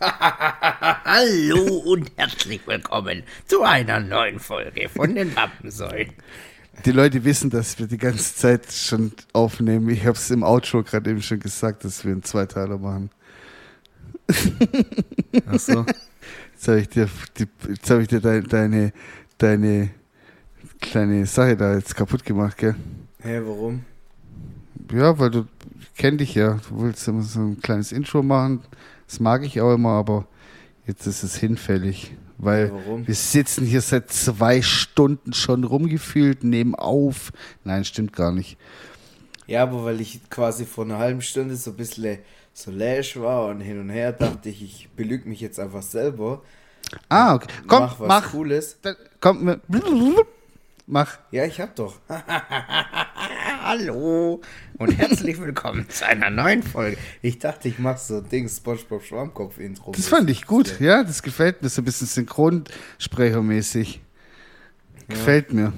Hallo und herzlich willkommen zu einer neuen Folge von den Wappensäulen. Die Leute wissen, dass wir die ganze Zeit schon aufnehmen. Ich habe es im Outro gerade eben schon gesagt, dass wir einen Zweiteiler machen. Ach so. Jetzt habe ich dir, die, jetzt hab ich dir deine, deine, deine kleine Sache da jetzt kaputt gemacht, gell? Hä, warum? Ja, weil du ich kenn dich ja. Du willst immer so ein kleines Intro machen. Das mag ich auch immer, aber jetzt ist es hinfällig. Weil warum? wir sitzen hier seit zwei Stunden schon rumgefühlt, nehmen auf. Nein, stimmt gar nicht. Ja, aber weil ich quasi vor einer halben Stunde so ein bisschen so lash war und hin und her, dachte ich, ich belüge mich jetzt einfach selber. Ah, okay. Komm, mach was mach. Cooles. Dann, komm, mach. Ja, ich hab doch. Hallo und herzlich willkommen zu einer neuen Folge. Ich dachte, ich mach so ein Ding, Spongebob Schwammkopf-Intro. Das fand ich gut, ja, das gefällt mir, so ein bisschen Synchronsprechermäßig. Gefällt mir.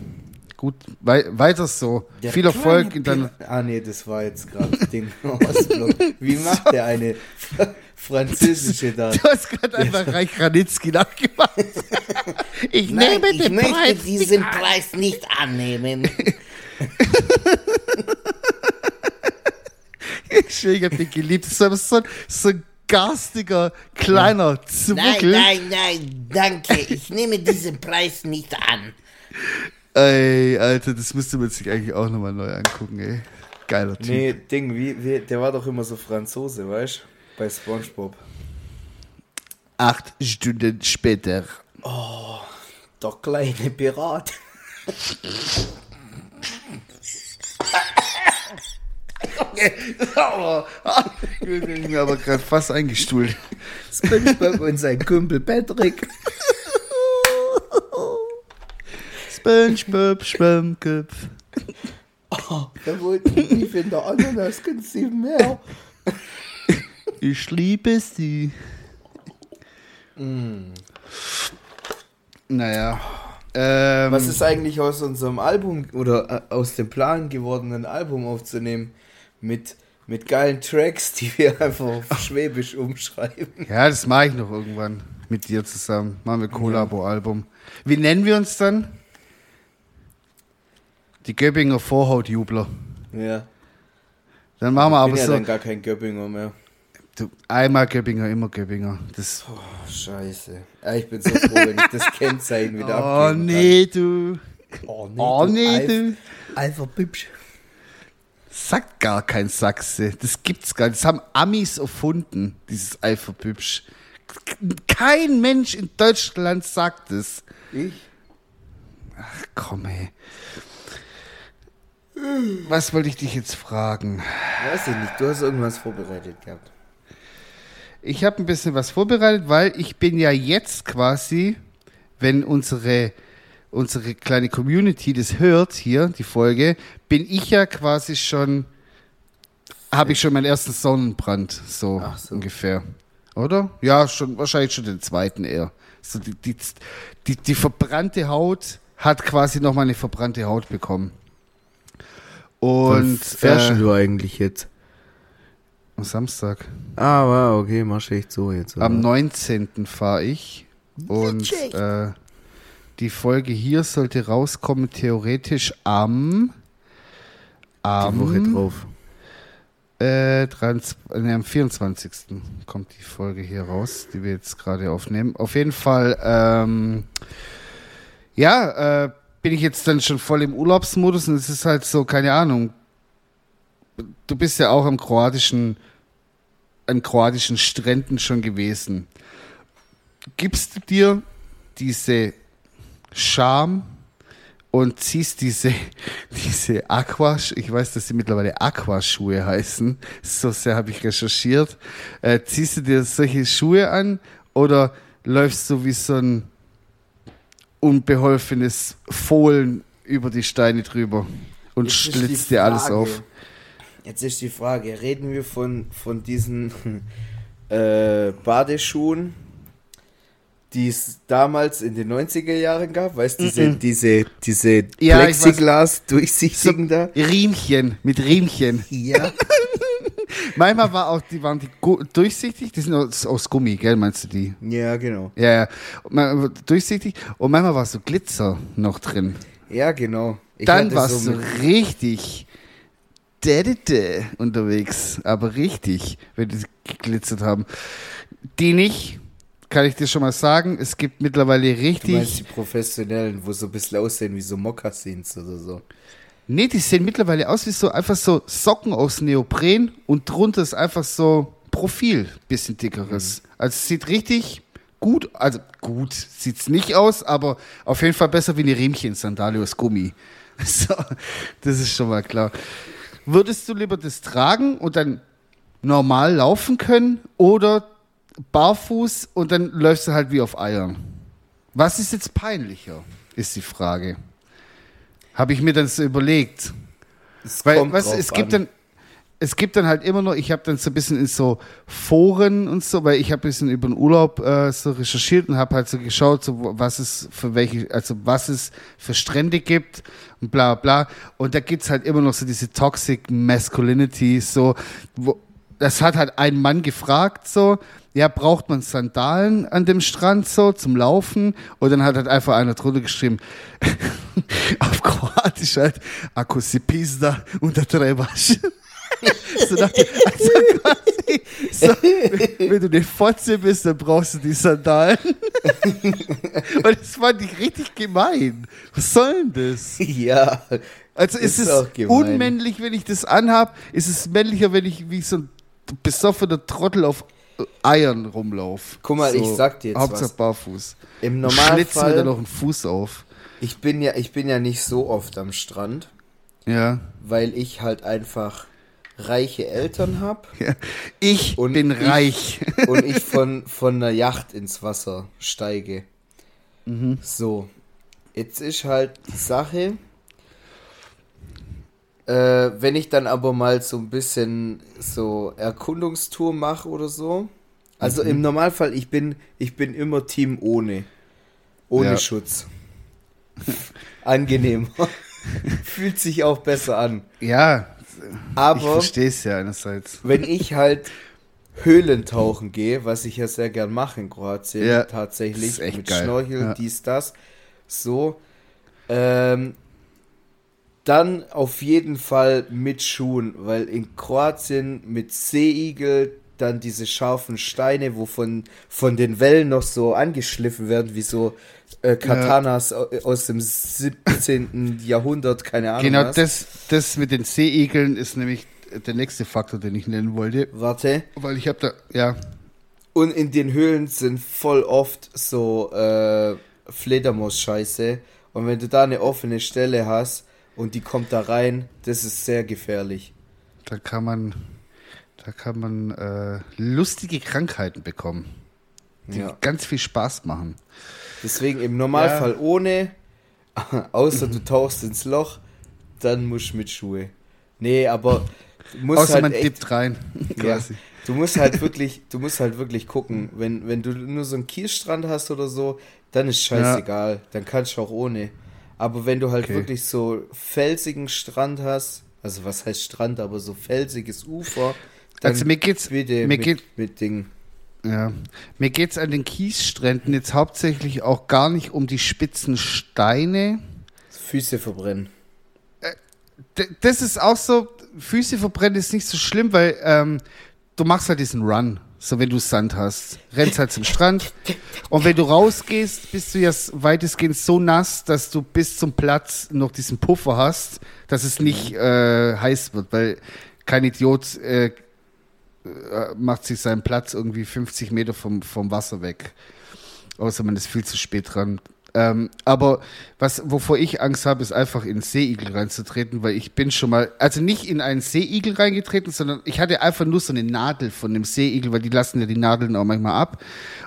Gut, wei weiter so. Der Viel Erfolg in deiner. Ah, nee, das war jetzt gerade Ding Ostblock. Wie macht der eine Fra- französische da? Du hast gerade einfach Reich Ranitzky nachgemacht. Ich Nein, nehme ich den möchte Preis. diesen nicht an. Preis nicht annehmen. Ich hab den geliebt. Das war so, ein- so ein garstiger, kleiner Nein, Zwuckel. nein, nein, danke. Ich nehme diesen Preis nicht an. Ey, Alter, das müsste man sich eigentlich auch nochmal neu angucken, ey. Geiler Typ. Nee, Ding, wie, wie, der war doch immer so Franzose, weißt du? Bei Spongebob. Acht Stunden später. Der kleine Pirat. aber, ich bin mir aber gerade fast eingestuhlt. Spongebob und sein Kumpel Patrick. SpongeBob Schwammkopf. Der wollte nie in der Ananas ganz sieben mehr. Ich liebe sie. Naja. Ähm, Was ist eigentlich aus unserem Album oder äh, aus dem Plan gewordenen Album aufzunehmen? Mit, mit geilen Tracks, die wir einfach auf Schwäbisch umschreiben. Ja, das mache ich noch irgendwann mit dir zusammen. Machen wir Kollabo-Album. Wie nennen wir uns dann? Die Göppinger Vorhautjubler. Ja. Dann machen wir ich aber bin ja so. dann gar kein Göppinger mehr. Du, einmal Göppinger, immer Göppinger. Das, Oh, scheiße. Ja, ich bin so froh, wenn ich das Kennzeichen wieder oh abgeben nee, du. kann. Oh nee, Oh du nee, du. Alpha Bibsch. Sagt gar kein Sachse. Das gibt's gar nicht. Das haben Amis erfunden, dieses Alpha-Bübsch. Kein Mensch in Deutschland sagt es. Ich? Komm, ey. Was wollte ich dich jetzt fragen? Weiß ich nicht, du hast irgendwas vorbereitet gehabt. Ich habe ein bisschen was vorbereitet, weil ich bin ja jetzt quasi, wenn unsere, unsere kleine Community das hört hier, die Folge, bin ich ja quasi schon, habe ich schon meinen ersten Sonnenbrand, so, so. ungefähr. Oder? Ja, schon, wahrscheinlich schon den zweiten eher. So die, die, die, die verbrannte Haut hat quasi nochmal eine verbrannte Haut bekommen. Und fährst äh, du eigentlich jetzt? am Samstag. Ah, wow, okay, machst du echt so jetzt. oder? Am 19. fahre ich. Und äh, die Folge hier sollte rauskommen, theoretisch am. Die Am, Woche drauf. Äh, 23, nee, am 24. kommt die Folge hier raus, die wir jetzt gerade aufnehmen. Auf jeden Fall, ähm, ja, äh, bin ich jetzt dann schon voll im Urlaubsmodus und es ist halt so, keine Ahnung. Du bist ja auch am kroatischen, an kroatischen Stränden schon gewesen. Gibst du dir diese Scham und ziehst diese, diese Aqua, ich weiß, dass sie mittlerweile Aquaschuhe heißen, so sehr habe ich recherchiert. Äh, ziehst du dir solche Schuhe an oder läufst du wie so ein unbeholfenes Fohlen über die Steine drüber und Jetzt schlitzt dir alles auf? Jetzt ist die Frage, reden wir von, von diesen äh, Badeschuhen, die es damals in den 90er Jahren gab? Weißt du, diese, diese, diese Ja. Plexiglas durchsichtigen da? Riemchen, mit Riemchen. Ja. Manchmal war auch, die waren die durchsichtig, die sind aus, aus Gummi, gell, meinst du die? Ja, genau. Ja, ja. Durchsichtig und manchmal war so Glitzer noch drin. Ja, genau. Ich Dann hatte warst so richtig dädete unterwegs, aber richtig, wenn die geglitzert haben. Die nicht, kann ich dir schon mal sagen, es gibt mittlerweile Du meinst richtig. die professionellen, wo so ein bisschen aussehen wie so Mokassins oder so. Nee, die sehen mittlerweile aus wie so einfach so Socken aus Neopren und drunter ist einfach so Profil, bisschen dickeres. Also es sieht richtig gut, also gut sieht's nicht aus, aber auf jeden Fall besser wie eine Riemchen-Sandale aus Gummi. So, das ist schon mal klar. Würdest du lieber das tragen und dann normal laufen können oder barfuß und dann läufst du halt wie auf Eiern? Was ist jetzt peinlicher, ist die Frage. Habe ich mir dann so überlegt. Es Weil, kommt weißt, es gibt an. dann, es gibt dann halt immer noch, ich habe dann so ein bisschen in so Foren und so, weil ich habe ein bisschen über den Urlaub äh, so recherchiert und habe halt so geschaut, so, was es für welche, also was es für Strände gibt und bla bla. Und da gibt's halt immer noch so diese Toxic Masculinity, so, wo, das hat halt ein Mann gefragt, so, ja, braucht man Sandalen an dem Strand so zum Laufen? Und dann hat halt einfach einer drunter geschrieben, auf Kroatisch halt, ako si pizda unter trebaš. so nach dem, also quasi, so, wenn du eine Fotze bist, dann brauchst du die Sandalen. Und das fand ich richtig gemein. Was soll denn das? Ja, Also ist, Ist es unmännlich, wenn ich das anhab? Ist es männlicher, wenn ich wie so ein besoffener Trottel auf Eiern rumlaufe? Guck mal, ich sag dir jetzt Hauptsache was. barfuß. im Schlitz mir dann Normalfall, noch einen Fuß auf. ich bin ja, ich bin ja nicht so oft am Strand, Ja. weil ich halt einfach reiche Eltern habe ja. Ich Und bin ich- reich. und ich von, von einer Yacht ins Wasser steige. Mhm. So, jetzt ist halt die Sache, äh, wenn ich dann aber mal so ein bisschen so Erkundungstour mache oder so. Mhm. Also im Normalfall, ich bin, ich bin immer Team ohne. Ohne Ja. Schutz. Angenehmer. Fühlt sich auch besser an. Ja, ich Aber verstehe es ja einerseits. wenn ich halt Höhlentauchen gehe, was ich ja sehr gern mache in Kroatien, Ja, tatsächlich, mit geil. Schnorchel, Ja. dies, das, so, ähm, dann auf jeden Fall mit Schuhen, weil in Kroatien mit Seeigel dann diese scharfen Steine, wo von, den Wellen noch so angeschliffen werden, wie so äh, Katanas au- aus dem 17. Jahrhundert, keine Ahnung Genau, was. das, das mit den Seeigeln ist nämlich der nächste Faktor, den ich nennen wollte. Warte. Weil ich habe da, ja, Und in den Höhlen sind voll oft so äh, Fledermaus-Scheiße. Und wenn du da eine offene Stelle hast und die kommt da rein, das ist sehr gefährlich. da kann man, da kann man äh, lustige Krankheiten bekommen, die Ja. ganz viel Spaß machen. Deswegen im Normalfall ohne, außer du tauchst ins Loch, dann musst du mit Schuhe. Nee, aber musst Außer halt man echt, dippt rein, Ja. Du musst halt wirklich, du musst halt wirklich gucken. Wenn, wenn du nur so einen Kiesstrand hast oder so, dann ist scheißegal. Dann kannst du auch ohne. Aber wenn du halt Okay. wirklich so felsigen Strand hast, also was heißt Strand, aber so felsiges Ufer, dann Also mir geht's, bitte mir mit, geht, mit Ding. ja, mir geht's an den Kiesstränden jetzt hauptsächlich auch gar nicht um die spitzen Steine. Füße verbrennen. D das ist auch so, Füße verbrennen ist nicht so schlimm, weil ähm, du machst halt diesen Run. So, wenn du Sand hast, rennst halt zum Strand. Und wenn du rausgehst, bist du ja weitestgehend so nass, dass du bis zum Platz noch diesen Puffer hast, dass es nicht äh, heiß wird, weil kein Idiot äh, äh, macht sich seinen Platz irgendwie 50 Meter vom, vom Wasser weg. Außer man ist viel zu spät dran. Ähm, aber was, wovor ich Angst habe, ist einfach in Seeigel reinzutreten, weil ich bin schon mal, also nicht in einen Seeigel reingetreten, sondern ich hatte einfach nur so eine Nadel von dem Seeigel, weil die lassen ja die Nadeln auch manchmal ab.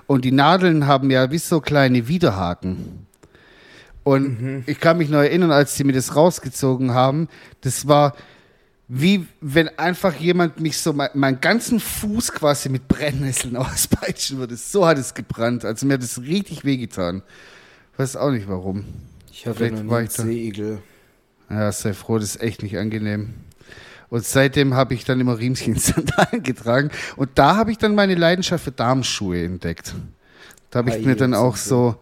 Und die Nadeln haben ja wie so kleine Widerhaken. Und ich kann mich noch erinnern, als sie mir das rausgezogen haben, das war wie wenn einfach jemand mich so mein, meinen ganzen Fuß quasi mit Brennnesseln auspeitschen würde. So hat es gebrannt. Also mir hat es richtig wehgetan. Weiß auch nicht warum. Ich hatte Vielleicht noch nie Seeigel. Ja, sei froh, das ist echt nicht angenehm. Und seitdem habe ich dann immer Riemchen-Sandalen getragen. Und da habe ich dann meine Leidenschaft für Darmschuhe entdeckt. Da habe ich Ah, mir dann auch so,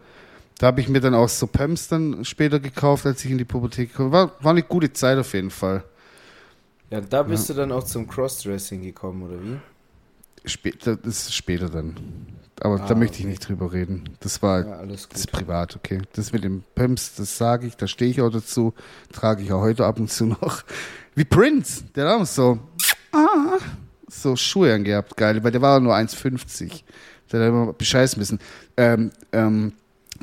da habe ich mir dann auch so Pumps dann später gekauft, als ich in die Pubertät kam. War, war eine gute Zeit auf jeden Fall. Ja, da bist du dann auch zum Crossdressing gekommen, oder wie? Später, das ist später dann. Aber Ah, da möchte ich nicht drüber reden. Das war, Ja, alles das ist privat, okay. Das mit dem Pumps, das sage ich, da stehe ich auch dazu. Trage ich auch heute ab und zu noch. Wie Prince, der hat auch so, ah, so Schuhe angehabt, geil, weil der war nur 1,50. Der hat immer bescheißen müssen. Ähm, ähm,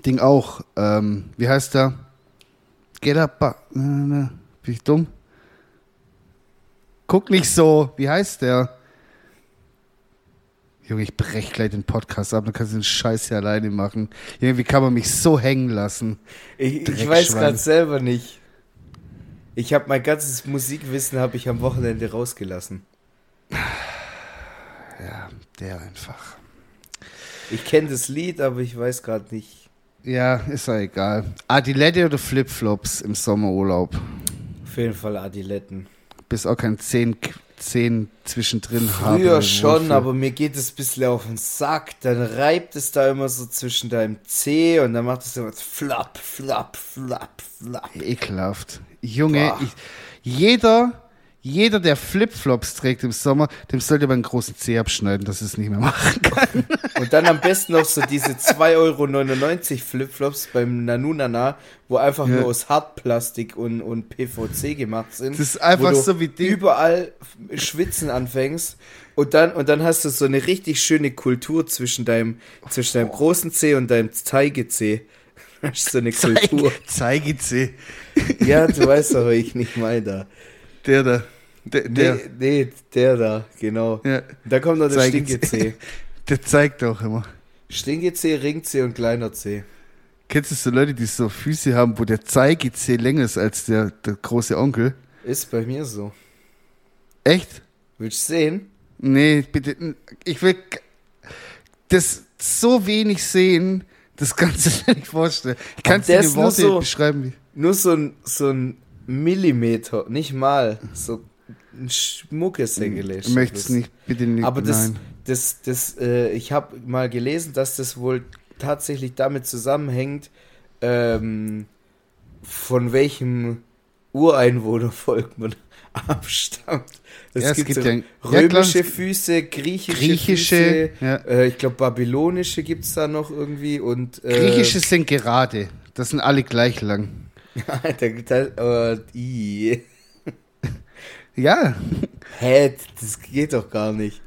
Ding auch, ähm, wie heißt der? Get up, bin ich dumm? Guck nicht so, wie heißt der? Junge, ich brech gleich den Podcast ab, dann kannst du den Scheiß hier alleine machen. Junge, wie kann man mich so hängen lassen? Ich, ich weiß gerade selber nicht. Ich habe mein ganzes Musikwissen habe ich am Wochenende rausgelassen. Ja, der einfach. Ich kenne das Lied, aber ich weiß gerade nicht. Ja, ist ja egal. Adilette oder Flipflops im Sommerurlaub? Auf jeden Fall Adiletten. Bist auch kein 10, 10 zwischendrin haben. Früher schon, aber mir geht es ein bisschen auf den Sack. Dann reibt es da immer so zwischen deinem C und dann macht es immer flapp, flapp, flapp, flapp. Ekelhaft. Junge, ich, jeder, jeder, der Flipflops trägt im Sommer, dem sollte man einen großen Zeh abschneiden, dass es nicht mehr machen kann. Und dann am besten noch so diese 2,99 Euro Flipflops beim Nanunana, wo einfach Ja. nur aus Hartplastik und, und PVC gemacht sind. Das ist einfach wo du so wie Ding- Überall schwitzen anfängst. Und dann, und dann hast du so eine richtig schöne Kultur zwischen deinem, zwischen deinem großen C und deinem Zeigezeh. Das ist so eine Kultur. Zeige Zeh. Ja, du weißt aber, ich nicht meine da. Der da. Der, der, Nee, nee, der da, genau. ja, Da kommt noch der Zeigezeh. Stinkezeh. der zeigt auch immer. Stinkezeh, Ringzeh und kleiner Zeh. Kennst du so Leute, die so Füße haben, wo der Zeigezeh länger ist als der, der große Onkel? Ist bei mir so. Echt? Willst du sehen? Nee, bitte. Ich will das so wenig sehen, das kannst du dir nicht vorstellen. Ich kann es dir in Worte so- beschreiben. Nur so ein, so ein Millimeter, nicht mal. So ein schmuckes Sängele. Ich möchte es nicht, bitte nicht. Aber das, nein. das, das, äh, ich habe mal gelesen, dass das wohl tatsächlich damit zusammenhängt, ähm, von welchem Ureinwohnervolk man abstammt. Es, Ja, es gibt, so ja- ja, römische klar. Füße, griechische, Griechische, Füße, ja. äh, ich glaube babylonische gibt es da noch irgendwie und äh, Griechische sind gerade. Das sind alle gleich lang. Alter, da, äh, i. Ja, Hä, das geht doch gar nicht.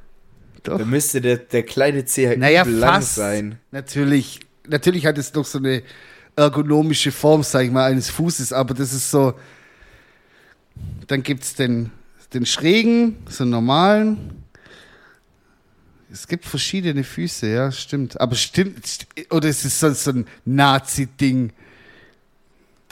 doch. Da müsste der, der kleine C halt Naja, lang sein. Natürlich, natürlich hat es doch so eine ergonomische Form, sag ich mal, eines Fußes, aber das ist so. Dann gibt es den, den schrägen, so einen normalen. Es gibt verschiedene Füße, ja, stimmt. Aber stimmt, st- oder ist es so, so ein Nazi-Ding,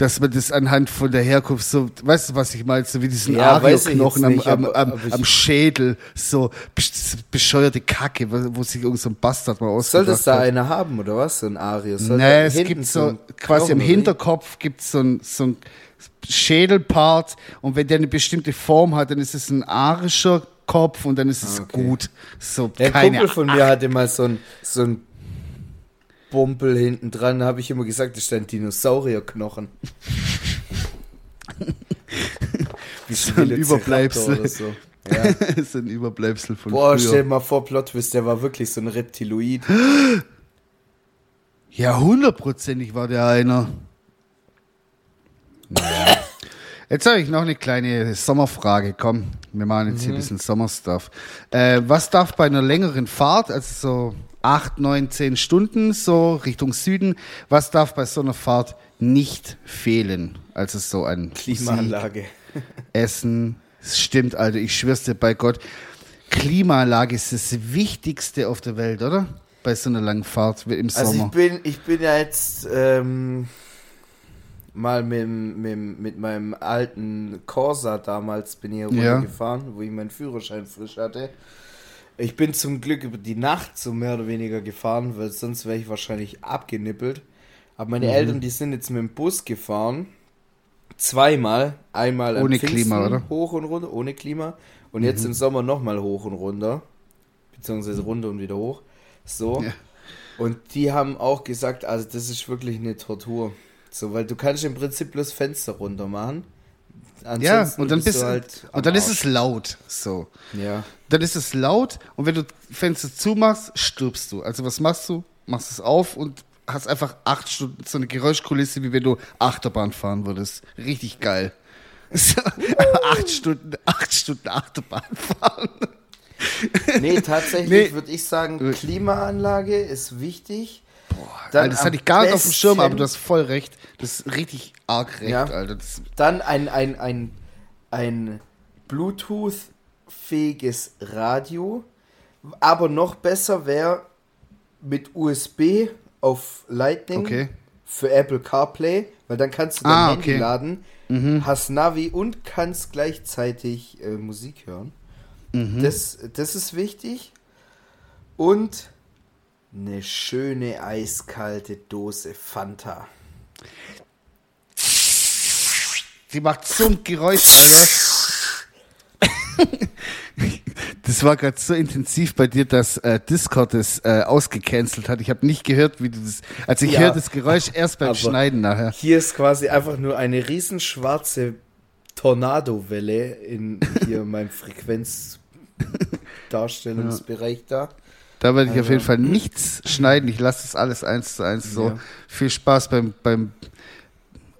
dass man das anhand von der Herkunft so, weißt du, was ich meine, so wie diesen Ja, Ario-Knochen am, am, am, am Schädel, so besch- bescheuerte Kacke, wo, sich irgend so ein Bastard mal Soll ausgedacht das da hat. einer haben, oder was? So ein Arius? Soll Nee, es gibt so, ein quasi Knochen, wie? Hinterkopf gibt es so ein, so ein Schädelpart und wenn der eine bestimmte Form hat, dann ist es ein arischer Kopf und dann ist es Ah, okay. gut. So, Der keine Kumpel von mir hatte mal so ein, so ein Bumpel hinten dran, da habe ich immer gesagt, das ist ein Dinosaurierknochen. Wie So ein Überbleibsel. Oder so. Ja. ist ein Überbleibsel von Boah, früher. stell dir mal vor, Plot Twist, der war wirklich so ein Reptiloid. Ja, hundertprozentig war der einer. Naja. Jetzt habe ich noch eine kleine Sommerfrage. Komm, wir machen jetzt Mhm. hier ein bisschen Sommerstuff. Äh, was darf bei einer längeren Fahrt, also so acht, neun, zehn Stunden, so Richtung Süden, was darf bei so einer Fahrt nicht fehlen? Also so ein Klimaanlage. Essen. Es stimmt, Alter, ich schwör's dir bei Gott. Klimaanlage ist das Wichtigste auf der Welt, oder? Bei so einer langen Fahrt im Also Sommer. ich bin, ich bin ja jetzt ähm, mal mit, mit, mit meinem alten Corsa damals bin ich hier Ja. runtergefahren, wo ich meinen Führerschein frisch hatte. Ich bin zum Glück über die Nacht so mehr oder weniger gefahren, weil sonst wäre ich wahrscheinlich abgenippelt. Aber meine Mhm. Eltern, die sind jetzt mit dem Bus gefahren zweimal. Einmal Ohne Pfingsten Klima, oder? hoch und runter, ohne Klima. Und jetzt im Sommer nochmal hoch und runter. Beziehungsweise runter und wieder hoch. So. Ja. Und die haben auch gesagt, also das ist wirklich eine Tortur. So, weil du kannst im Prinzip bloß Fenster runter machen. Ja, Ansonsten und dann bist du halt und dann ist es laut. So. Ja. Dann ist es laut und wenn du Fenster zumachst, stirbst du. Also was machst du? Machst es auf und hast einfach acht Stunden so eine Geräuschkulisse, wie wenn du Achterbahn fahren würdest. Richtig geil. So, acht Stunden, acht Stunden Achterbahn fahren. Nee, tatsächlich Nee. würde ich sagen, Klimaanlage ist wichtig. Alter, das hatte ich gar nicht auf dem Schirm, aber du hast voll recht. Das ist richtig arg recht, Ja. Alter. Dann ein, ein, ein, ein Bluetooth-fähiges Radio. Aber noch besser wäre mit USB auf Lightning Okay. für Apple CarPlay, weil dann kannst du dein Ah, Handy okay. laden, hast Navi und kannst gleichzeitig äh, Musik hören. Mhm. Das, das ist wichtig. Und eine schöne eiskalte Dose Fanta. die macht so ein Geräusch, Alter. Das war gerade so intensiv bei dir, dass äh, Discord das äh, ausgecancelt hat. Ich habe nicht gehört, wie du das. Also ich Ja, höre das Geräusch erst beim Schneiden nachher. Hier ist quasi einfach nur eine riesenschwarze Tornadowelle in hier meinem Frequenzdarstellungsbereich da. Da werde ich auf Also- jeden Fall nichts schneiden. Ich lasse das alles eins zu eins so. Ja. Viel Spaß beim, beim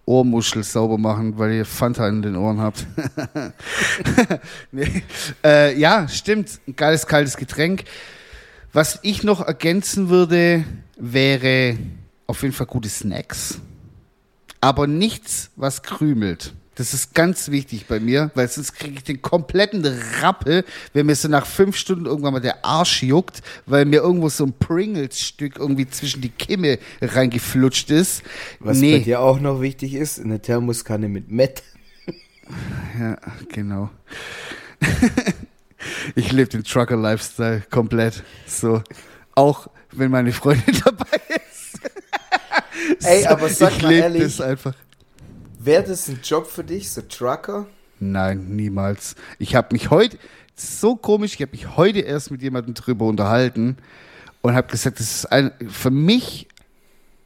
Ohrmuschel sauber machen, weil ihr Fanta in den Ohren habt. nee. äh, ja, stimmt. Ein geiles, kaltes Getränk. Was ich noch ergänzen würde, wäre auf jeden Fall gute Snacks. Aber nichts, was krümelt. Das ist ganz wichtig bei mir, weil sonst kriege ich den kompletten Rappel, wenn mir so nach fünf Stunden irgendwann mal der Arsch juckt, weil mir irgendwo so ein Pringles-Stück irgendwie zwischen die Kimme reingeflutscht ist. Was bei dir auch noch wichtig ist, eine Thermoskanne mit Met. Ja, genau. ich lebe den Trucker-Lifestyle komplett. So. Auch wenn meine Freundin dabei ist. Ey, aber sag ich mal ehrlich- das einfach. Wäre das ein Job für dich, so Trucker? Nein, niemals. Ich habe mich heute, so komisch, ich habe mich heute erst mit jemandem drüber unterhalten und habe gesagt, das ist ein, für mich,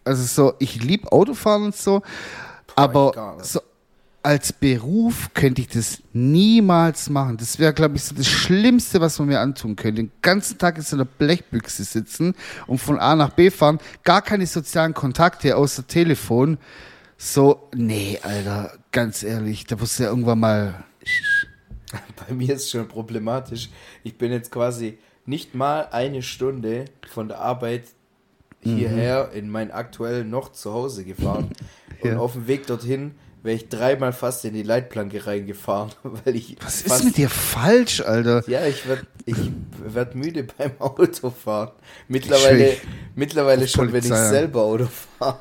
also so, ich liebe Autofahren und so, gar aber so als Beruf könnte ich das niemals machen. Das wäre, glaube ich, so das Schlimmste, was man mir antun könnte. Den ganzen Tag in so einer Blechbüchse sitzen und von A nach B fahren, gar keine sozialen Kontakte außer Telefon. So, nee, Alter, ganz ehrlich, da musst du ja irgendwann mal. Bei mir ist es schon problematisch. Ich bin jetzt quasi nicht mal eine Stunde von der Arbeit hierher in mein aktuell noch zu Hause gefahren. Und Ja. auf dem Weg dorthin wäre ich dreimal fast in die Leitplanke reingefahren, weil ich Was ist mit dir falsch, Alter? Ja, ich werd, ich werd müde beim Autofahren. Mittlerweile, Ich- mittlerweile schon, wenn ich selber Auto fahre.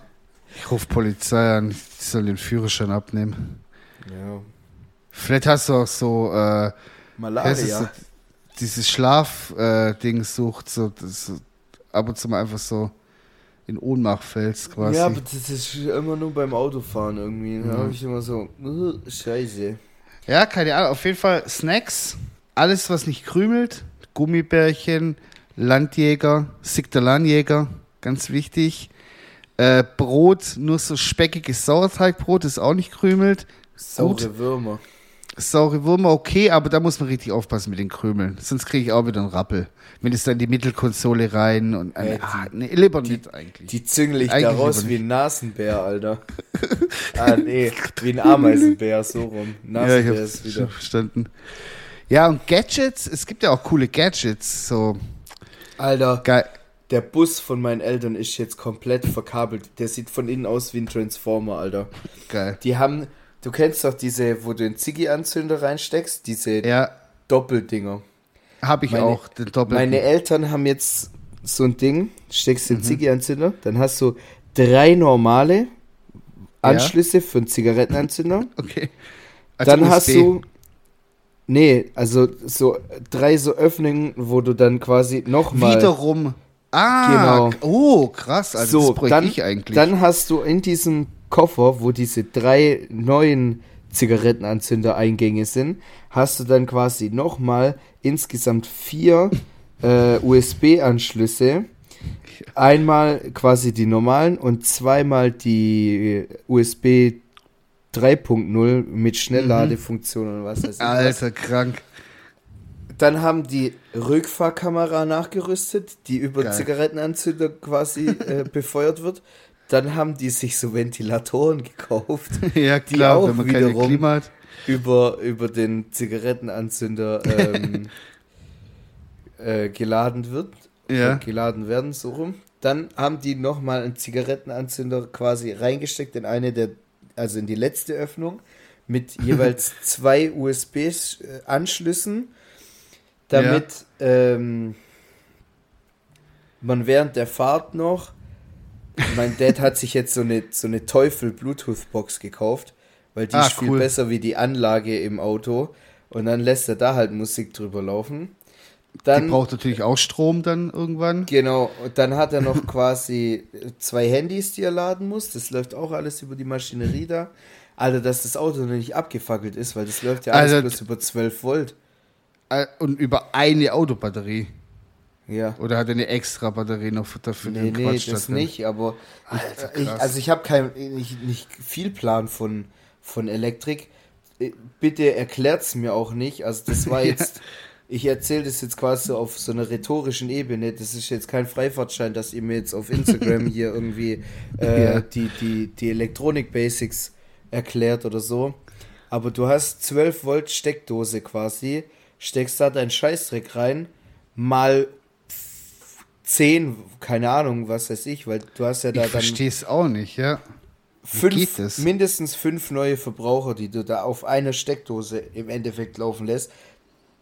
Ich rufe Polizei an, ich soll den Führerschein abnehmen. Ja. Vielleicht hast du auch so, äh, Malaria. so, dieses Schlaf-Ding sucht, so, das, ab und zu mal einfach so in Ohnmacht fällst quasi. Ja, aber das ist immer nur beim Autofahren irgendwie. Da habe ich immer so, uh, scheiße. Ja, keine Ahnung. Auf jeden Fall Snacks. Alles, was nicht krümelt. Gummibärchen, Landjäger, Siktalanjäger, ganz wichtig. Äh, Brot, nur so speckiges Sauerteigbrot, das auch nicht krümelt. Saure Würmer. Saure Würmer, okay, aber da muss man richtig aufpassen mit den Krümeln. Sonst kriege ich auch wieder einen Rappel. Wenn es dann in die Mittelkonsole rein und Äh, äh, ah, nee, lieber nicht eigentlich. Die züngel ich da raus wie ein Nasenbär, Alter. ah, nee, wie ein Ameisenbär, so rum. ja, ich Nasenbär habe ist schon wieder. verstanden. Ja, und Gadgets, es gibt ja auch coole Gadgets, so Alter, geil. Der Bus von meinen Eltern ist jetzt komplett verkabelt. Der sieht von innen aus wie ein Transformer, Alter. Geil. Die haben, du kennst doch diese, wo du einen Ziggy-Anzünder reinsteckst, diese Ja, Doppeldinger. habe ich Meine- auch, den doppelten. Meine Eltern haben jetzt so ein Ding, steckst Mhm. den Ziggy-Anzünder, dann hast du drei normale Anschlüsse für einen Zigarettenanzünder. Okay. Also dann hast USB. du. Nee, also so drei so Öffnungen, wo du dann quasi nochmal. Wiederum. Ah, Genau. oh, krass. Also so, das bräuchte dann, ich eigentlich. dann hast du in diesem Koffer, wo diese drei neuen Zigarettenanzünder-Eingänge sind, hast du dann quasi nochmal insgesamt vier äh, USB-Anschlüsse. Einmal quasi die normalen und zweimal die USB 3.0 mit Schnellladefunktion und was weiß ich. was. Alter, krank. Dann haben die Rückfahrkamera nachgerüstet, die über Geil. Zigarettenanzünder quasi äh, befeuert wird. Dann haben die sich so Ventilatoren gekauft, Ja, Die klar, auch wenn man wiederum- Klima hat. über, über den Zigarettenanzünder ähm, äh, geladen wird. Ja. äh, Geladen werden, so rum. Dann haben die nochmal einen Zigarettenanzünder quasi reingesteckt in eine der, also in die letzte Öffnung mit jeweils zwei USB-Anschlüssen, damit ähm, man während der Fahrt noch, mein Dad hat sich jetzt so eine, so eine Teufel-Bluetooth-Box gekauft, weil die Ah, ist viel cool. besser wie die Anlage im Auto und dann lässt er da halt Musik drüber laufen. Die Dann, braucht natürlich auch Strom dann irgendwann. genau, und dann hat er noch quasi zwei Handys, die er laden muss. Das läuft auch alles über die Maschinerie da. Alter, dass das Auto noch nicht abgefackelt ist, weil das läuft ja alles Also- bloß über 12 Volt. Äh, Und über eine Autobatterie. Ja. Oder hat er eine extra Batterie noch für, dafür Nee, nee, Quatsch das da drin? nicht, aber Alter, ich, ich, krass. also ich habe kein nicht, nicht viel Plan von, von Elektrik. Äh, Bitte erklärt's mir auch nicht. Also das war jetzt, ich erzähle das jetzt quasi auf so einer rhetorischen Ebene. Das ist jetzt kein Freifahrtschein, dass ihr mir jetzt auf Instagram hier irgendwie äh, Ja. die, die, die Elektronik-Basics erklärt oder so. Aber du hast 12 Volt Steckdose quasi, steckst da deinen Scheißdreck rein, mal 10, keine Ahnung, was weiß ich, weil du hast ja da Ich dann verstehe es auch nicht, ja. Wie fünf, mindestens fünf neue Verbraucher, die du da auf einer Steckdose im Endeffekt laufen lässt.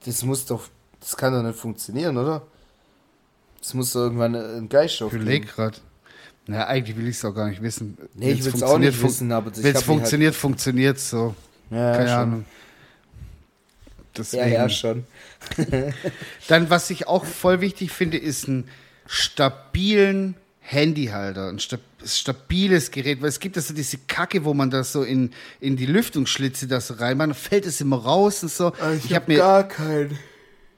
Das muss doch, das kann doch nicht funktionieren, oder? Das muss doch irgendwann ein Geist Ich aufgeben. überlege gerade. Na, eigentlich will ich es auch gar nicht wissen. Nee, ich Wenn's will's auch funktioniert, nicht wissen, aber das- Wenn ich es funktioniert, funktioniert es so. Ja, Keine schon. Ahnung. Ja, Deswegen. ja, schon. Dann, was ich auch voll wichtig finde, ist einen stabilen Handyhalter, ein sta stabiles Gerät, weil es gibt ja so diese Kacke, wo man das so in, in die Lüftungsschlitze das so reinmacht, dann fällt es immer raus und so. ich habe mir, gar keinen.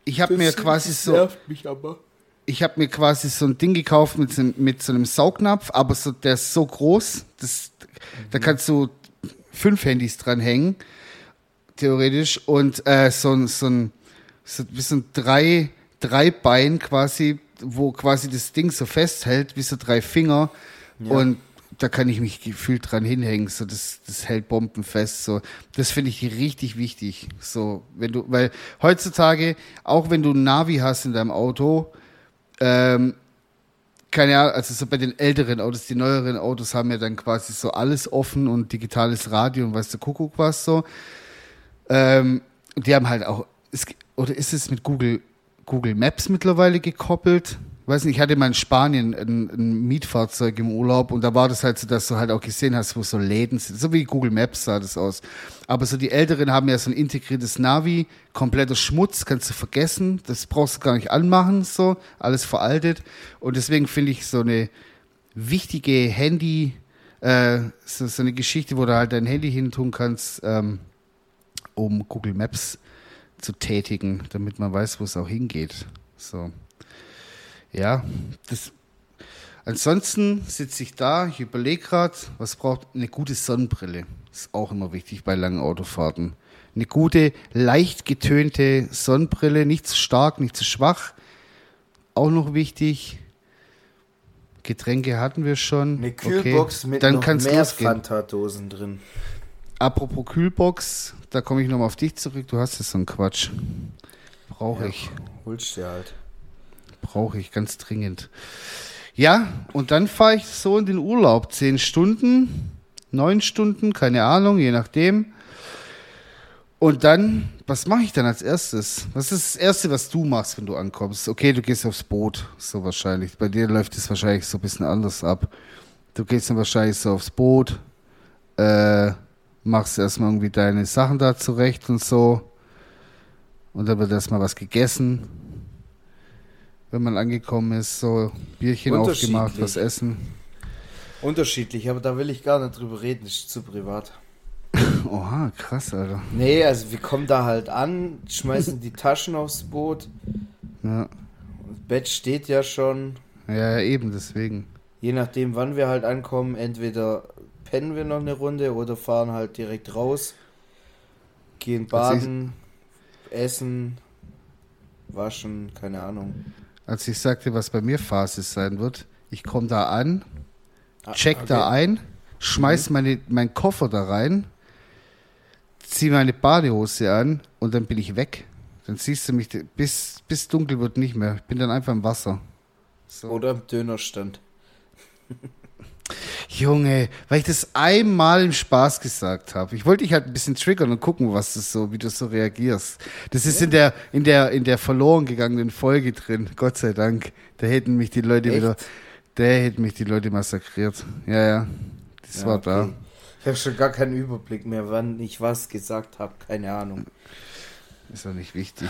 ich hab mir quasi so, nervt mich aber. ich habe mir quasi so ein Ding gekauft mit, so, einem- mit so einem Saugnapf, aber so, der ist so groß, das, da kannst du fünf Handys dran hängen, theoretisch, und äh, so, ein- so ein, so, ein drei, drei Bein quasi, wo quasi das Ding so festhält, wie so drei Finger, und da kann ich mich gefühlt dran hinhängen, so das, das hält bombenfest, so. Das finde ich richtig wichtig, so, wenn du, weil heutzutage, auch wenn du ein Navi hast in deinem Auto, ähm, keine Ahnung, also so bei den älteren Autos, die neueren Autos haben ja dann quasi so alles offen und digitales Radio und weiß der Kuckuck was so. Ähm, die haben halt auch, es, oder ist es mit Google, Google Maps mittlerweile gekoppelt? Weiß nicht, ich hatte mal in Spanien ein, ein Mietfahrzeug im Urlaub und da war das halt so, dass du halt auch gesehen hast, wo so Läden sind. So wie Google Maps sah das aus. Aber so die Älteren haben ja so ein integriertes Navi, kompletter Schmutz, kannst du vergessen. Das brauchst du gar nicht anmachen, so. Alles veraltet. Und deswegen finde ich so eine wichtige Handy, äh, so, so eine Geschichte, wo du halt dein Handy hin tun kannst, ähm, um Google Maps zu tätigen, damit man weiß, wo es auch hingeht. So. Ja, das. Ansonsten sitze ich da, ich überlege gerade, was braucht eine gute Sonnenbrille. Ist auch immer wichtig bei langen Autofahrten. Eine gute, leicht getönte Sonnenbrille, nicht zu stark, nicht zu schwach. Auch noch wichtig. Getränke hatten wir schon. Eine Kühlbox Okay. mit Dann noch mehr. Fanta-Dosen drin. Apropos Kühlbox, da komme ich nochmal auf dich zurück. Du hast ja so einen Quatsch. Brauche ich. Holst dir halt. Brauche ich ganz dringend. Ja, und dann fahre ich so in den Urlaub. Zehn Stunden, neun Stunden, keine Ahnung, je nachdem. Und dann, was mache ich dann als erstes? Was ist das Erste, was du machst, wenn du ankommst? Okay, du gehst aufs Boot, so wahrscheinlich. Bei dir läuft es wahrscheinlich so ein bisschen anders ab. Du gehst dann wahrscheinlich so aufs Boot, äh, machst erstmal irgendwie deine Sachen da zurecht und so. Und dann wird erstmal was gegessen. Wenn man angekommen ist, so Bierchen aufgemacht, was essen. Unterschiedlich, aber da will ich gar nicht drüber reden, das ist zu privat. Oha, krass, Alter. Nee, also wir kommen da halt an, schmeißen die Taschen aufs Boot. Ja, Das Bett steht ja schon. ja eben, deswegen. Je nachdem, wann wir halt ankommen, entweder pennen wir noch eine Runde oder fahren halt direkt raus. Gehen baden, essen, waschen, keine Ahnung. Als ich sagte, was bei mir Phase sein wird, ich komme da an, Ah, check okay. da ein, schmeiß meine, meinen Koffer da rein, zieh meine Badehose an und dann bin ich weg. Dann siehst du mich, bis, bis dunkel wird nicht mehr. Ich bin dann einfach im Wasser. So. Oder im Dönerstand. Junge, weil ich das einmal im Spaß gesagt habe. Ich wollte dich halt ein bisschen triggern und gucken, was das so, wie du so reagierst. Das ist in der, in der, in der verloren gegangenen Folge drin. Gott sei Dank. Da hätten mich die Leute Echt? wieder, da hätten mich die Leute massakriert. Ja, ja. Das Ja, war okay. da. Ich habe schon gar keinen Überblick mehr, wann ich was gesagt habe. Keine Ahnung. Ist auch nicht wichtig.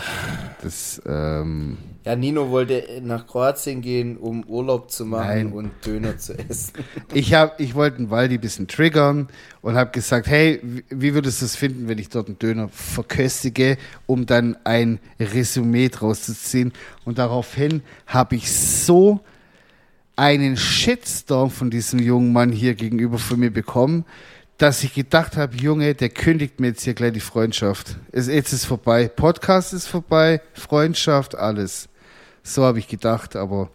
Das, ähm, Ja, Nino wollte nach Kroatien gehen, um Urlaub zu machen Nein. und Döner zu essen. ich hab, ich wollte den Waldi ein bisschen triggern und habe gesagt, hey, wie- wie würdest du es finden, wenn ich dort einen Döner verköstige, um dann ein Resümee draus zu ziehen? Und daraufhin habe ich so einen Shitstorm von diesem jungen Mann hier gegenüber von mir bekommen, dass ich gedacht habe, Junge, der kündigt mir jetzt hier gleich die Freundschaft. Es, jetzt ist vorbei. Podcast ist vorbei, Freundschaft, alles. So habe ich gedacht, aber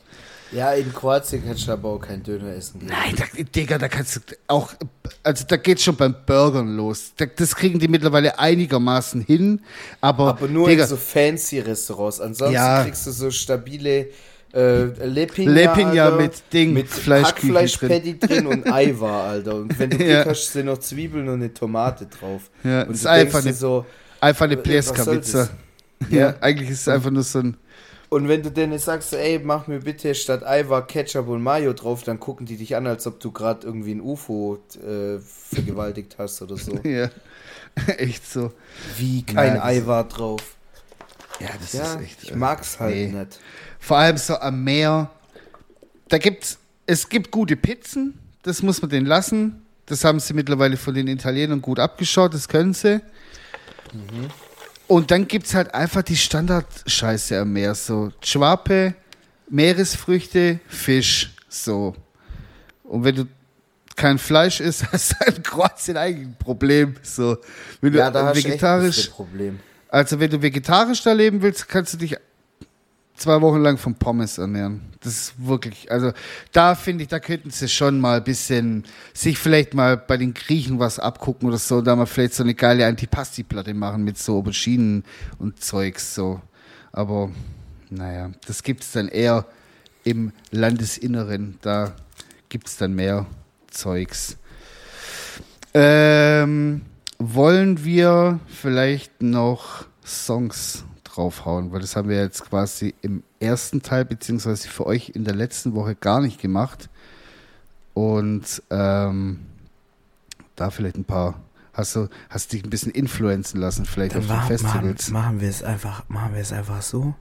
Ja, in Kroatien kannst du aber auch kein Döner essen gehen. Nein, da, Digga, da kannst du auch, also da geht's schon beim Burgern los. Da, das kriegen die mittlerweile einigermaßen hin, aber, Aber nur Digga, in so fancy Restaurants. Ansonsten Ja. kriegst du so stabile äh, Lepinja, Lepinja Alter, mit Ding, mit Hackfleischpatty drin. und Eiwar, Alter. Und wenn du Glück Ja. hast, sind noch Zwiebeln und eine Tomate drauf. Ja, und das ist einfach eine- so, einfach eine Pläskawitze. das? Ja, Ja. eigentlich ist es einfach nur so ein, Und wenn du denen sagst, ey, mach mir bitte statt Eiwar Ketchup und Mayo drauf, dann gucken die dich an, als ob du gerade irgendwie ein UFO äh, vergewaltigt hast oder so. ja, echt so. Wie kein Eiwar drauf. Ja, das Ja, ist echt. ich äh, mag's halt nee. nicht. Vor allem so am Meer. Da gibt's, es gibt gute Pizzen, das muss man denen lassen. Das haben sie mittlerweile von den Italienern gut abgeschaut, das können sie. Und dann gibt's halt einfach die Standardscheiße am Meer, so Schwape, Meeresfrüchte, Fisch, so. Und wenn du kein Fleisch isst, hast du halt in Kroatien eigentlich ein Problem, so. Wenn du Ja, da hast du echt vegetarisch, ein Problem. also wenn du vegetarisch da leben willst, kannst du dich zwei Wochen lang von Pommes ernähren. Das ist wirklich, also da finde ich, da könnten sie schon mal ein bisschen sich vielleicht mal bei den Griechen was abgucken oder so, da mal vielleicht so eine geile Antipasti-Platte machen mit so Auberginen und Zeugs so. Aber naja, das gibt es dann eher im Landesinneren, da gibt es dann mehr Zeugs. Ähm, wollen wir vielleicht noch Songs draufhauen, weil das haben wir jetzt quasi im ersten Teil beziehungsweise für euch in der letzten Woche gar nicht gemacht. Und ähm, da vielleicht ein paar. Hast du hast dich ein bisschen influenzen lassen, vielleicht Dann auf den machen, Festivals? machen wir es einfach, machen wir es einfach so.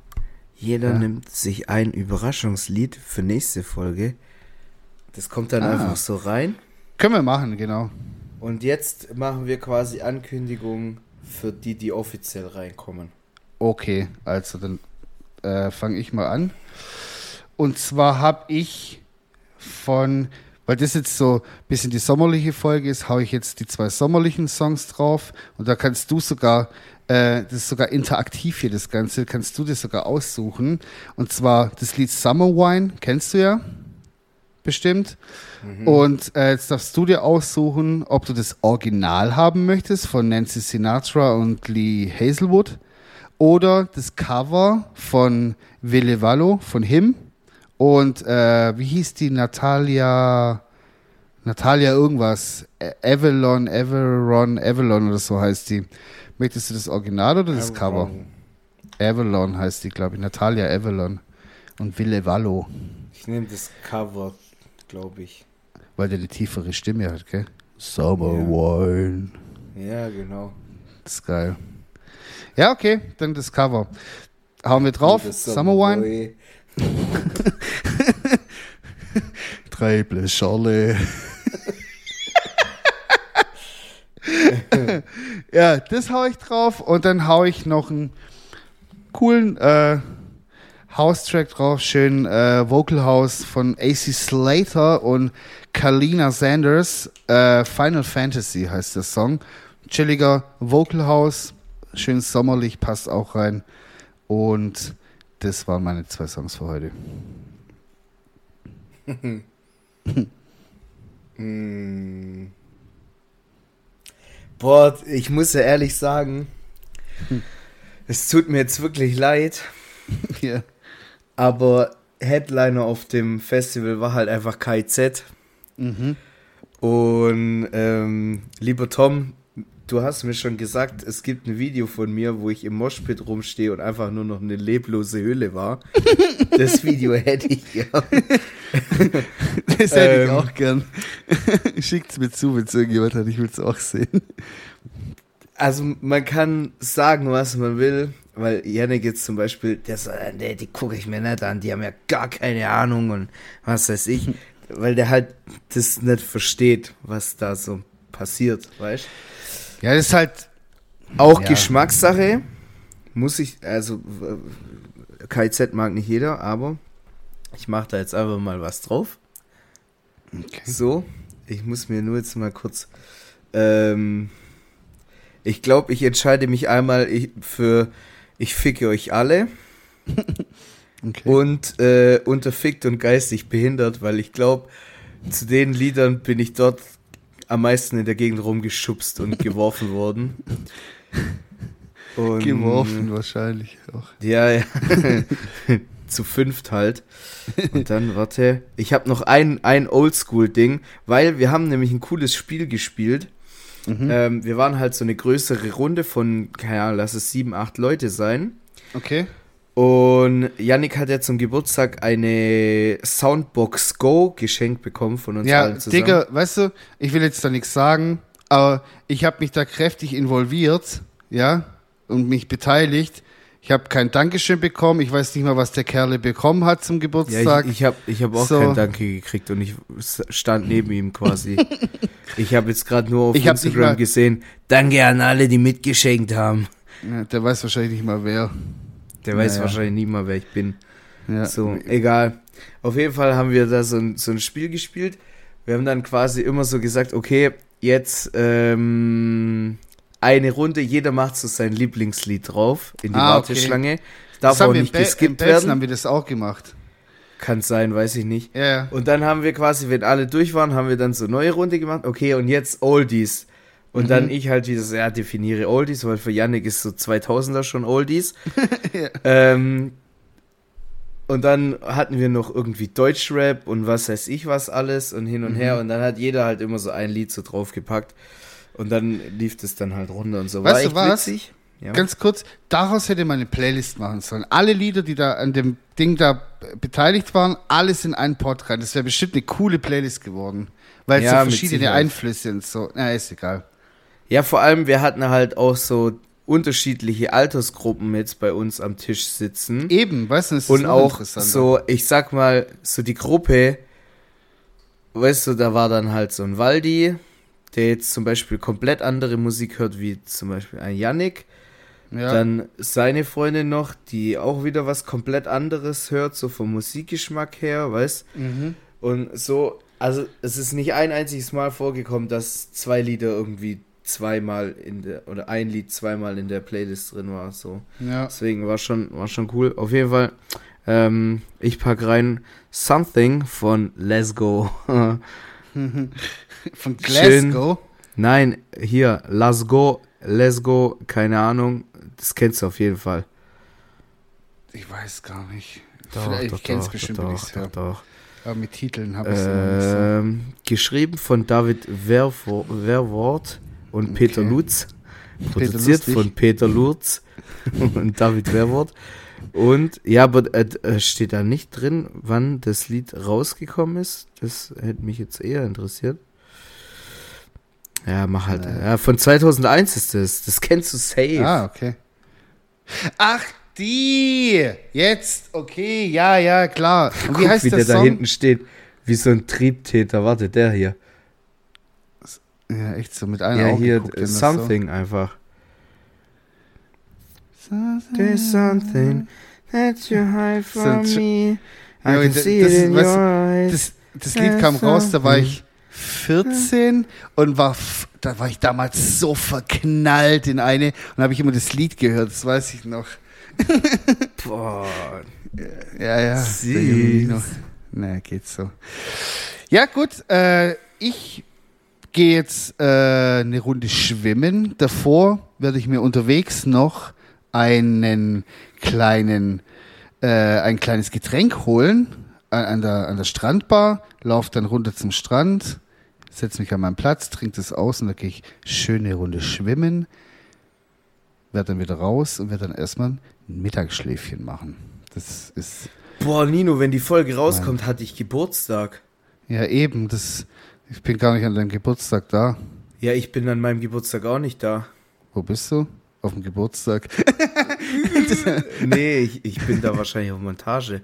Jeder Ja. nimmt sich ein Überraschungslied für nächste Folge. Das kommt dann Ah. einfach so rein. Können wir machen, genau. Und jetzt machen wir quasi Ankündigungen für die, die offiziell reinkommen. Okay, also dann äh, fange ich mal an. Und zwar habe ich von, weil das jetzt so ein bisschen die sommerliche Folge ist, haue ich jetzt die zwei sommerlichen Songs drauf. Und da kannst du sogar, äh, das ist sogar interaktiv hier das Ganze, kannst du dir sogar aussuchen. Und zwar das Lied Summer Wine, kennst du ja bestimmt. Und äh, jetzt darfst du dir aussuchen, ob du das Original haben möchtest von Nancy Sinatra und Lee Hazelwood oder das Cover von Ville Vallo von Him. Und äh, wie hieß die? Natalia Natalia irgendwas. Ä- Avalon Avalon Avalon oder so heißt die. Möchtest du das Original oder das Cover? Avalon heißt die glaube ich. Natalia Avalon und Ville Vallo Ich nehme das Cover, glaube ich. weil der eine tiefere Stimme hat gell? Summer Ja. Wine. Ja, genau. das ist geil ja okay dann das Cover hauen wir drauf Summer Wine. Drei Schale. Ja, das hau ich drauf und dann hau ich noch einen coolen äh, House-Track drauf, schön äh, Vocal House von AC Slater und Kalina Sanders. Äh, Final Fantasy heißt der Song. Chilliger Vocal House, schön sommerlich, passt auch rein. Und das waren meine zwei Songs für heute. Hm. Boah, ich muss ja ehrlich sagen, es tut mir jetzt wirklich leid, ja. aber Headliner auf dem Festival war halt einfach KIZ. Mhm. Und ähm, lieber Tom, du hast mir schon gesagt, es gibt ein Video von mir, wo ich im Moshpit rumstehe und einfach nur noch eine leblose Hülle war. das Video hätte ich gern. Das hätte ich Ähm. auch gern. Schickt's mir zu, wenn es irgendjemand hat. Ich will's auch sehen. Also man kann sagen, was man will, weil Yannick jetzt zum Beispiel, der sagt, die gucke ich mir nicht an, die haben ja gar keine Ahnung und was weiß ich, weil der halt das nicht versteht, was da so passiert, weißt Ja, das ist halt. Auch Ja. Geschmackssache, muss ich, also KZ mag nicht jeder, aber ich mache da jetzt einfach mal was drauf. Okay. So, ich muss mir nur jetzt mal kurz. Ähm, ich glaube, ich entscheide mich einmal ich, für Ich ficke euch alle okay. und äh, unterfickt und geistig behindert, weil ich glaube, zu den Liedern bin ich dort am meisten in der Gegend rumgeschubst und geworfen worden. Und, Geworfen wahrscheinlich auch. Ja, ja. Zu fünft halt. Und dann, warte, ich habe noch ein, ein Oldschool-Ding, weil wir haben nämlich ein cooles Spiel gespielt. Ähm, wir waren halt so eine größere Runde von, keine Ahnung, lass es sieben, acht Leute sein. Okay. Und Yannick hat ja zum Geburtstag eine Soundbox Go geschenkt bekommen von uns Ja, allen zusammen. Digga, weißt du, ich will jetzt da nichts sagen, aber ich habe mich da kräftig involviert, ja, und mich beteiligt. Ich habe kein Dankeschön bekommen. Ich weiß nicht mal, was der Kerle bekommen hat zum Ja, Geburtstag. ich, ich habe ich hab auch So. kein Danke gekriegt und ich stand neben ihm quasi. ich habe jetzt gerade nur auf Ich Instagram gesehen, danke an alle, die mitgeschenkt haben. ja, der weiß wahrscheinlich nicht mal wer. Der weiß Naja. wahrscheinlich nie mal, wer ich bin. Ja. So, egal. Auf jeden Fall haben wir da so ein, so ein Spiel gespielt. Wir haben dann quasi immer so gesagt, okay, jetzt ähm, eine Runde, jeder macht so sein Lieblingslied drauf in die Ah, okay. Warteschlange. Darf Das auch nicht Be geskippt werden. haben wir das auch gemacht. Kann sein, weiß ich nicht. Ja, ja. Und dann haben wir quasi, wenn alle durch waren, haben wir dann so neue Runde gemacht. Okay, und jetzt Oldies. Und Mhm. dann ich halt wieder so, ja, definiere Oldies, weil für Yannick ist so 2000er schon Oldies. ähm, und dann hatten wir noch irgendwie Deutschrap und was weiß ich was alles und hin und her. Mhm. Und dann hat jeder halt immer so ein Lied so draufgepackt. Und dann lief das dann halt runter und so. Weißt War du was? witzig. Ja. Ganz kurz, daraus hätte man eine Playlist machen sollen. Alle Lieder, die da an dem Ding da beteiligt waren, alles in einen Pod rein. Das wäre bestimmt eine coole Playlist geworden. Weil Ja, so verschiedene. Einflüsse und so. Na, ist egal. Ja, vor allem, wir hatten halt auch so unterschiedliche Altersgruppen jetzt bei uns am Tisch sitzen. Eben, weißt du, das ist Und auch so, ich sag mal, so die Gruppe, weißt du, da war dann halt so ein Waldi, der jetzt zum Beispiel komplett andere Musik hört, wie zum Beispiel ein Yannick. Ja. Dann seine Freundin noch, die auch wieder was komplett anderes hört, so vom Musikgeschmack her, weißt Mhm. Und so, also es ist nicht ein einziges Mal vorgekommen, dass zwei Lieder irgendwie zweimal in der, oder ein Lied zweimal in der Playlist drin war, so. ja. Deswegen war schon, war schon cool. Auf jeden Fall, ähm, ich pack rein Something von Let's Go. Von Schön. Glasgow. Nein, hier, Let's Go, Let's Go, keine Ahnung. Das kennst du auf jeden Fall. Ich weiß gar nicht. Doch, Vielleicht, doch, ich kenn's doch, bestimmt, doch, doch, doch. Aber mit Titeln habe ich es. Ähm, geschrieben von David Werwort und Peter Okay. Lutz. Peter Produziert Lustig. von Peter Lutz und David Werwort. Und ja, aber äh, äh, steht da nicht drin, wann das Lied rausgekommen ist. Das hätte mich jetzt eher interessiert. Ja, mach halt. Nee. Ja, von 2001 ist das. Das kennst du safe. Ah, okay. Ach, die! Jetzt, okay, ja, ja, klar. Und wie Guck, heißt wie der der da Song? hinten steht. Wie so ein Triebtäter. Warte, der hier. Ja, echt so mit einem Ja, Auge hier, guckt äh, Something einfach. So. There's something that you hide from So- me. I Ja, can das- see it in your eyes. Das, das Lied kam raus, da war ich 14 und war, da war ich damals so verknallt in eine und habe ich immer das Lied gehört, das weiß ich noch. Boah. Ja, ja. Süß. Na, geht so. Ja, gut, äh, ich gehe jetzt äh, eine Runde schwimmen. Davor werde ich mir unterwegs noch einen kleinen, äh, ein kleines Getränk holen an, an, der, an der Strandbar, laufe dann runter zum Strand, setze mich an meinen Platz, trinke das aus und dann gehe ich schöne Runde schwimmen, werde dann wieder raus und werde dann erstmal ein Mittagsschläfchen machen. Das ist Boah, Nino, wenn die Folge rauskommt, hatte ich Geburtstag. ja eben, das ich bin gar nicht an deinem Geburtstag da. Ja, ich bin an meinem Geburtstag auch nicht da. Wo bist du? Auf dem Geburtstag. Nee, ich, ich bin da wahrscheinlich auf Montage.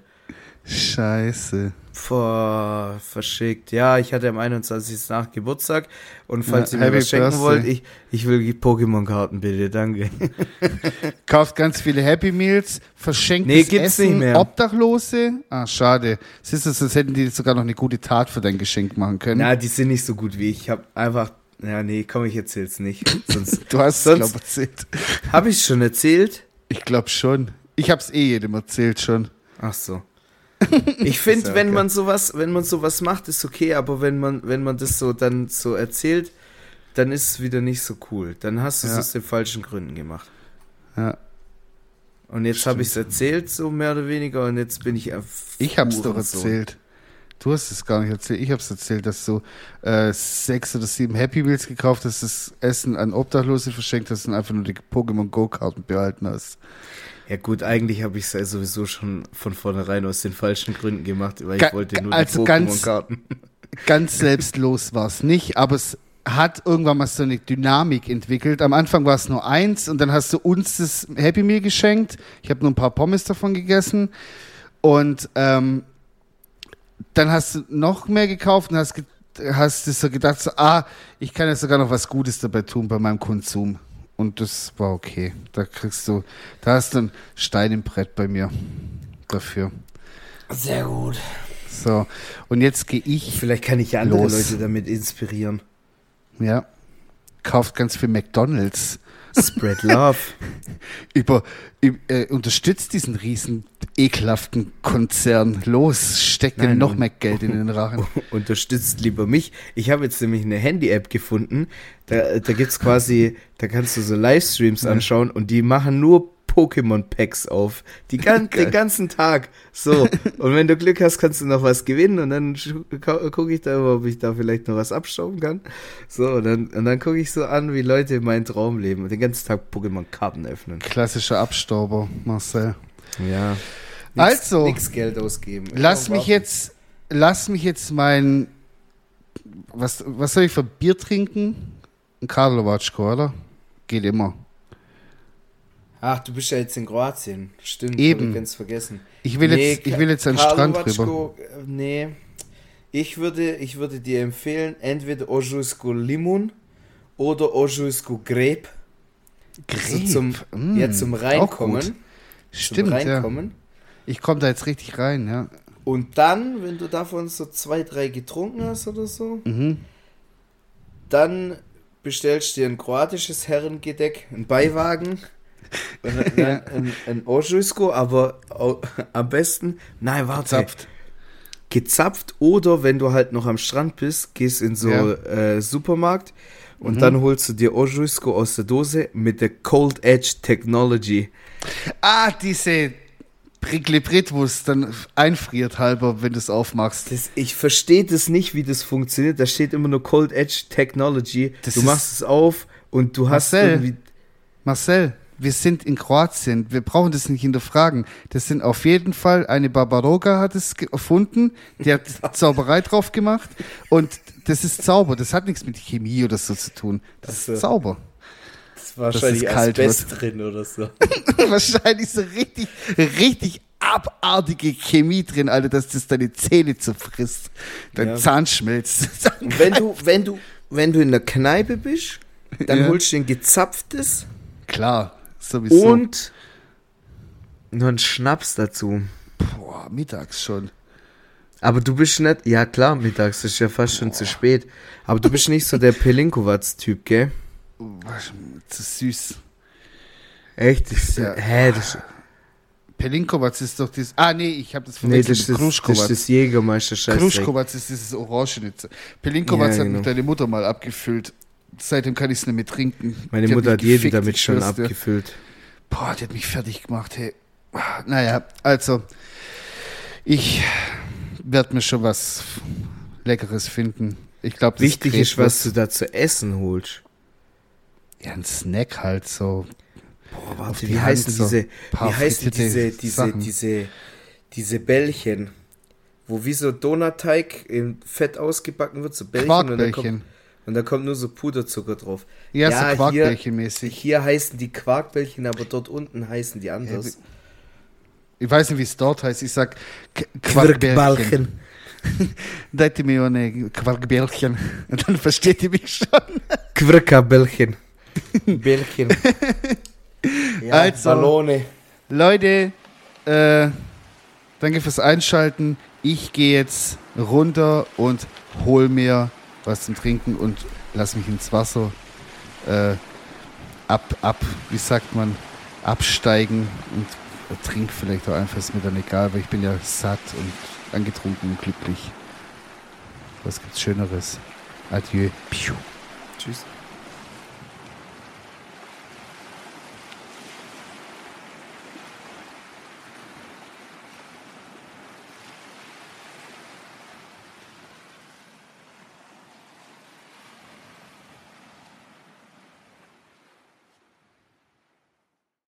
Scheiße. Boah, verschickt. Ja, ich hatte am 21. nach Geburtstag. Und falls Ja, ihr mir was schenken Birthday. wollt, ich, ich will die Pokémon-Karten, bitte, danke. Kauft ganz viele Happy Meals, verschenkt Nee, gibt's Essen, nicht mehr. Obdachlose. Ah, schade. Siehst du, sonst hätten die sogar noch eine gute Tat für dein Geschenk machen können. Na, die sind nicht so gut wie ich. Ich hab einfach. Ja, nee, komm, ich erzähl's nicht. Sonst. du hast es, glaube ich, erzählt. Hab ich schon erzählt? Ich glaube schon. Ich hab's eh jedem erzählt schon. Ach so. Ich finde, ja wenn okay. man sowas, wenn man sowas macht, ist okay, aber wenn man, wenn man das so dann so erzählt, dann ist es wieder nicht so cool. Dann hast du es Ja. aus den falschen Gründen gemacht. Ja. Und jetzt habe ich es erzählt, so mehr oder weniger, und jetzt bin ich. Ich hab's doch Hurensohn. erzählt. Du hast es gar nicht erzählt. Ich hab's erzählt, dass du äh, sechs oder sieben Happy Meals gekauft hast, das Essen an Obdachlose verschenkt hast und einfach nur die Pokémon Go-Karten behalten hast. Ja gut, eigentlich habe ich es ja sowieso schon von vornherein aus den falschen Gründen gemacht, weil Ga- ich wollte nur also die ganz- Pokémon-Karten. Ganz selbstlos war es nicht, aber es hat irgendwann mal so eine Dynamik entwickelt. Am Anfang war es nur eins und dann hast du uns das Happy Meal geschenkt. Ich habe nur ein paar Pommes davon gegessen und ähm, dann hast du noch mehr gekauft und hast, hast dir so gedacht, so, ah, ich kann jetzt sogar noch was Gutes dabei tun bei meinem Konsum. Und das war okay. Da kriegst du, da hast du ein Stein im Brett bei mir dafür. Sehr gut. So, und jetzt gehe ich Vielleicht kann ich ja andere Los. Leute damit inspirieren. Ja. Kauft ganz viel McDonalds. Spread Love. Über, üb- äh, unterstützt diesen riesen ekelhaften Konzern. Los, steckt ihm Nein, noch mehr Geld in den Rachen. Unterstützt lieber mich. Ich habe jetzt nämlich eine Handy-App gefunden. Da, da gibt's quasi, da kannst du so Livestreams anschauen und die machen nur Pokémon-Packs auf. Die gan den ganzen Tag. So. Und wenn du Glück hast, kannst du noch was gewinnen und dann gucke ich da immer, ob ich da vielleicht noch was abstauben kann. So, und dann, und dann gucke ich so an, wie Leute meinen Traum leben und den ganzen Tag Pokémon-Karten öffnen. Klassischer Abstauber, Marcel. Ja. Also, Nix Geld ausgeben. Lass mich jetzt, lass mich jetzt mein, was, was soll ich für Bier trinken? Ein Karlovatschko, oder? Geht immer. Ach, du bist ja jetzt in Kroatien. Stimmt, Eben. ich ganz vergessen. Ich will jetzt, ich will jetzt an den Strand rüber. Äh, Nee. Ich würde, ich würde dir empfehlen, entweder Ožujsko Limun oder Ožujsko Greb. So zum, Mm, ja, zum auch Reinkommen. Stimmt, zum ja. Reinkommen. Ich komme da jetzt richtig rein, ja. Und dann, wenn du davon so zwei, drei getrunken hast oder so, Mhm. dann bestellst du dir ein kroatisches Herrengedeck, einen Beiwagen, Ja. ein, ein Ožujsko, aber am besten, nein, warte, Zapft. gezapft oder wenn du halt noch am Strand bist, gehst in so Ja. äh, Supermarkt und Mhm. dann holst du dir Ožujsko aus der Dose mit der Cold Edge Technology. Ah, diese wo es dann einfriert halber, wenn du es aufmachst. Das, ich verstehe das nicht, wie das funktioniert. Da steht immer nur Cold Edge Technology. Das du machst es auf und du hast Marcel. irgendwie Marcel, wir sind in Kroatien. Wir brauchen das nicht hinterfragen. Das sind auf jeden Fall, eine Barbaroga hat es erfunden, die hat Zauberei drauf gemacht und das ist Zauber. Das hat nichts mit Chemie oder so zu tun. Das so. ist Zauber. wahrscheinlich es kalt Asbest drin oder so. Wahrscheinlich so richtig, richtig abartige Chemie drin, Alter, dass das deine Zähne zerfrisst, dein Ja. Zahn schmilzt. Wenn du, wenn du, wenn du in der Kneipe bist, dann Ja. holst du ein gezapftes Klar, sowieso. und Nur ein Schnaps dazu. Boah, mittags schon. Aber du bist nicht, ja klar, mittags ist ja fast schon zu spät. Aber du bist nicht so der Pelinkowatz-Typ, gell? Was, zu süß. Echt? Das, ist- Ja. Hä, das, Pelinkowatz ist doch das. Ah, nee, ich habe das nee, verwechselt das, ist mit das, ist das Jägermeister. Kruschkowatz ist dieses Orangene. Pelinkowatz Ja, hat genau. mir deine Mutter mal abgefüllt. Seitdem kann ich es nicht mehr trinken. Meine Die Mutter mich hat jeden gefickt, damit schon dir. abgefüllt. Boah, die hat mich fertig gemacht, hey. Naja, also, ich werde mir schon was Leckeres finden. Ich glaube, Wichtig ist, was du da zu essen holst. Ja, ein Snack halt so. Boah, warte, die wie heißen so diese, wie heißen diese, diese, Sachen. diese, diese Bällchen, wo wie so Donutteig in Fett ausgebacken wird, so Bällchen und da, kommt. und da kommt nur so Puderzucker drauf. Ja, Ja, so hier- Quarkbällchen mäßig. Hier heißen die Quarkbällchen, aber dort unten heißen die anders. Ich weiß nicht, wie es dort heißt. Ich sag K- Quarkbällchen. Dайте mir eine Quarkbällchen. Und dann versteht ihr mich schon. Quirka-Bällchen. Bällchen. ja, Also- Ballone. Leute, äh, danke fürs Einschalten. Ich gehe jetzt runter und hol mir was zum Trinken und lass mich ins Wasser äh, ab, ab, wie sagt man, absteigen und trink vielleicht auch einfach, ist mir dann egal, weil ich bin ja satt und angetrunken und glücklich. Was gibt's Schöneres? Adieu. Piu. Tschüss.